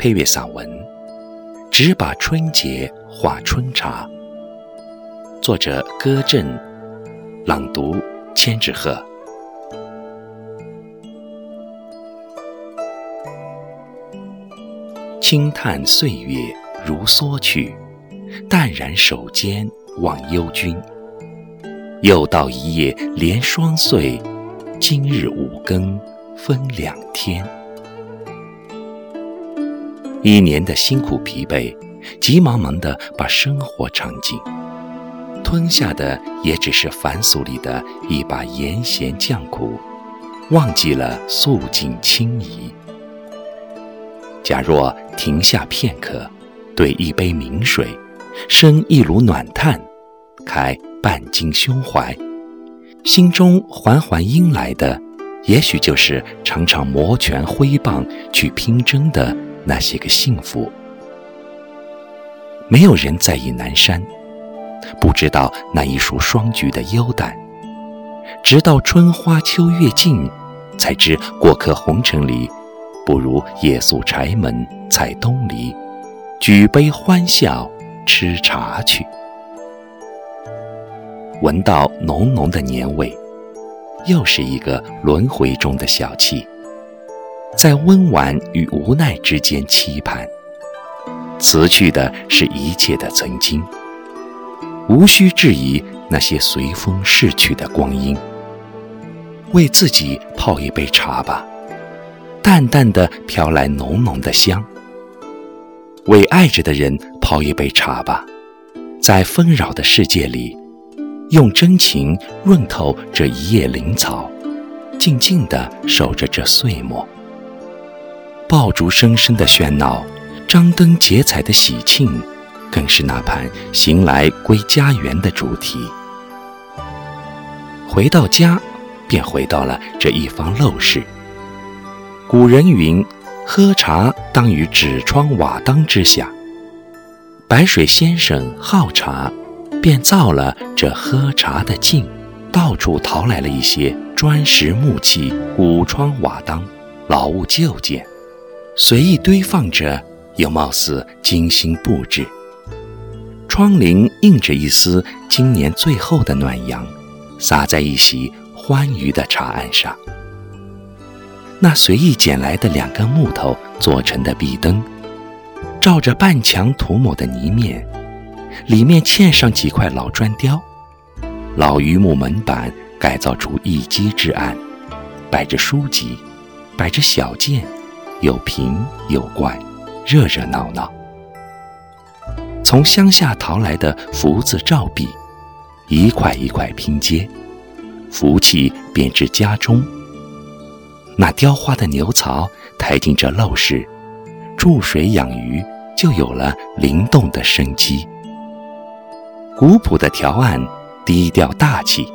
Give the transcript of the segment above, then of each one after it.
配乐散文《只把春节话春茶》，作者歌震，朗读千纸鹤。轻叹岁月如梭去，淡然手间望幽君。又到一夜连双岁，今日五更分两天。一年的辛苦疲惫，急忙忙地把生活尝尽，吞下的也只是凡俗里的一把盐咸酱苦，忘记了素净清怡。假若停下片刻，对一杯明水，生一炉暖炭，开。半襟胸怀，心中缓缓阴来的，也许就是常常摩拳挥棒去拼争的那些个幸福。没有人在意南山，不知道那一束双菊的幽淡。直到春花秋月尽，才知过客红尘里，不如夜宿柴门采东篱，举杯欢笑吃茶去。闻到浓浓的年味，又是一个轮回中的小憩，在温婉与无奈之间期盼。辞去的是一切的曾经，无需质疑那些随风逝去的光阴。为自己泡一杯茶吧，淡淡的飘来浓浓的香。为爱着的人泡一杯茶吧，在纷扰的世界里。用真情润透这一叶灵草，静静地守着这岁末。爆竹声声的喧闹，张灯结彩的喜庆，更是那盘行来归家园的主题。回到家，便回到了这一方陋室。古人云：“喝茶当于纸窗瓦当之下。”白水先生好茶。便造了这喝茶的境，到处淘来了一些砖石木器、古窗瓦当、老物旧件，随意堆放着，又貌似精心布置。窗棂映着一丝今年最后的暖阳，洒在一席欢愉的茶案上。那随意捡来的两根木头做成的壁灯，照着半墙涂抹的泥面。里面嵌上几块老砖雕，老榆木门板改造出一机之案，摆着书籍，摆着小件，有瓶有罐，热热闹闹。从乡下淘来的福字照壁，一块一块拼接，福气便至家中。那雕花的牛槽抬进这陋室，注水养鱼，就有了灵动的生机。古朴的条案，低调大气，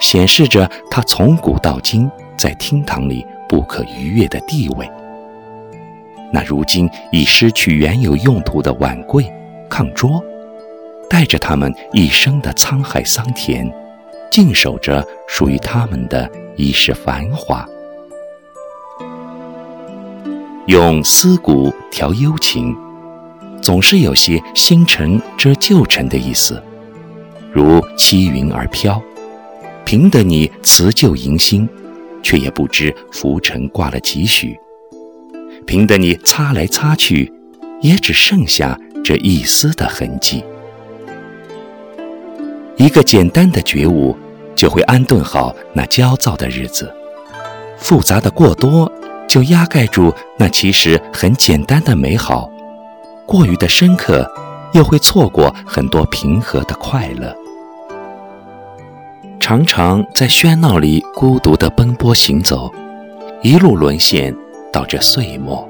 显示着他从古到今在厅堂里不可逾越的地位。那如今已失去原有用途的碗柜、炕桌，带着他们一生的沧海桑田，静守着属于他们的一世繁华。用思古调幽情，总是有些新尘遮旧尘的意思。如七云而飘，凭得你辞旧迎新，却也不知浮尘挂了几许；凭得你擦来擦去，也只剩下这一丝的痕迹。一个简单的觉悟，就会安顿好那焦躁的日子；复杂的过多，就压盖住那其实很简单的美好；过于的深刻，又会错过很多平和的快乐。常常在喧闹里孤独地奔波行走，一路沦陷到这岁末，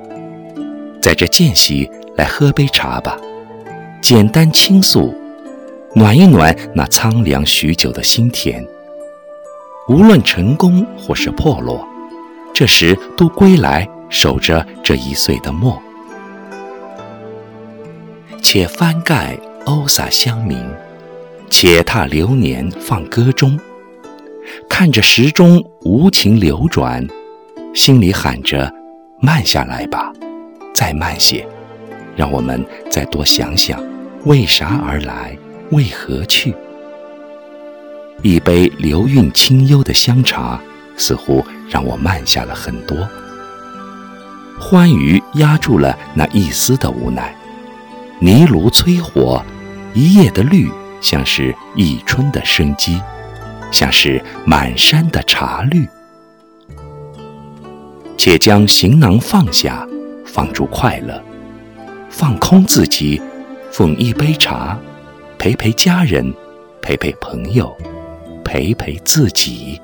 在这间隙来喝杯茶吧，简单倾诉，暖一暖那苍凉许久的心田。无论成功或是破落，这时都归来守着这一岁的末。且翻盖欧洒香茗。且踏流年放歌中，看着时钟无情流转，心里喊着：慢下来吧，再慢些，让我们再多想想，为啥而来，为何去？一杯流韵清幽的香茶，似乎让我慢下了很多。欢愉压住了那一丝的无奈，泥炉催火，一夜的绿，像是一春的生机，像是满山的茶绿。且将行囊放下，放逐快乐，放空自己，奉一杯茶，陪陪家人，陪陪朋友，陪陪自己。